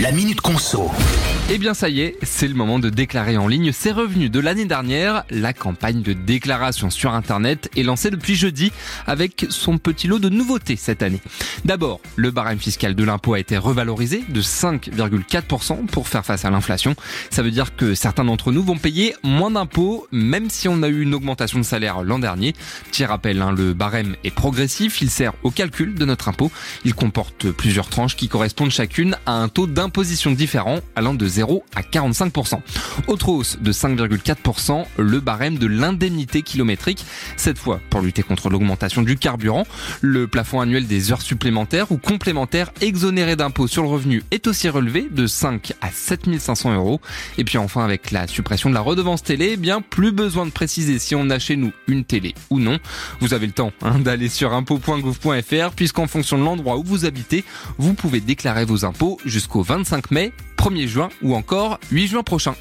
La Minute Conso. Eh bien ça y est, c'est le moment de déclarer en ligne ses revenus de l'année dernière. La campagne de déclaration sur Internet est lancée depuis jeudi avec son petit lot de nouveautés cette année. D'abord, le barème fiscal de l'impôt a été revalorisé de 5,4% pour faire face à l'inflation. Ça veut dire que certains d'entre nous vont payer moins d'impôts même si on a eu une augmentation de salaire l'an dernier. Petit rappel, hein, le barème est progressif, il sert au calcul de notre impôt. Il comporte plusieurs tranches qui correspondent chacune à un taux d'imposition différent allant de 0 à 45%. Autre hausse de 5,4%, le barème de l'indemnité kilométrique, cette fois pour lutter contre l'augmentation du carburant. Le plafond annuel des heures supplémentaires ou complémentaires exonérées d'impôts sur le revenu est aussi relevé de 5 à 7500 euros. Et puis enfin avec la suppression de la redevance télé, eh bien plus besoin de préciser si on a chez nous une télé ou non. Vous avez le temps hein, d'aller sur impôts.gouv.fr puisqu'en fonction de l'endroit où vous habitez, vous pouvez déclarer vos impôts jusqu'au 25 mai 1er juin ou encore 8 juin prochain.